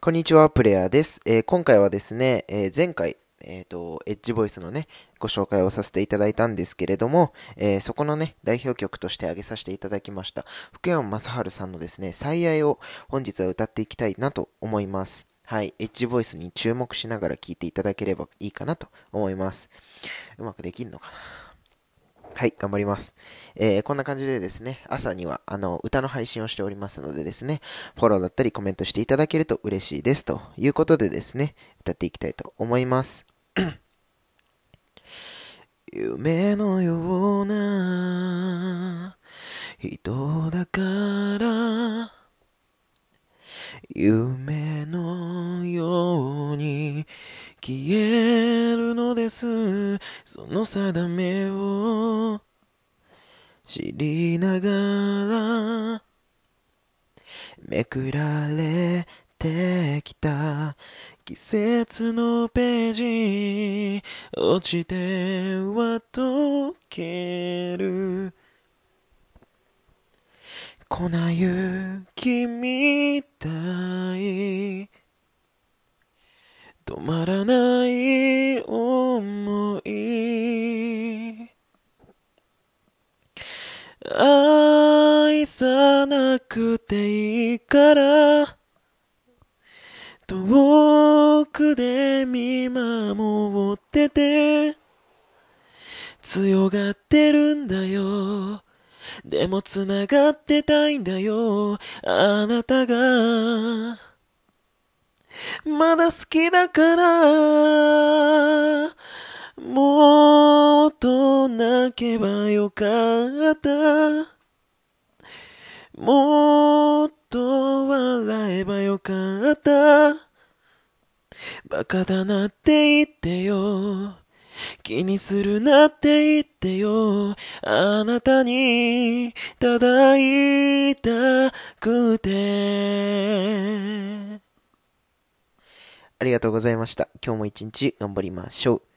こんにちは、プレイヤーです。えー今回はですね、えー前回、えっ、と、エッジボイスのね、ご紹介をさせていただいたんですけれども、えそこのね、代表曲として挙げさせていただきました、福山雅治さんのですね、最愛を本日は歌っていきたいなと思います。はい、エッジボイスに注目しながら聴いていただければいいかなと思います。うまくできんのかな？はい、頑張ります。えーこんな感じでですね、朝には、あの、歌の配信をしておりますのでですね、フォローだったりコメントしていただけると嬉しいです。ということでですね、歌っていきたいと思います。夢のような人だから夢のように消えるのです。その定めを知りながらめくられてきた。季節のページ落ちては溶ける。粉雪みたい。止まらない思い。愛さなくていいから。遠くで見守ってて。強がってるんだよ。でも繋がってたいんだよ。あなたが。まだ好きだからもっと泣けばよかった。もっと笑えばよかった。バカだなって言ってよ。気にするなって言ってよ。あなたにただ言いたくて。りがとうございました。今日も一日頑張りましょう。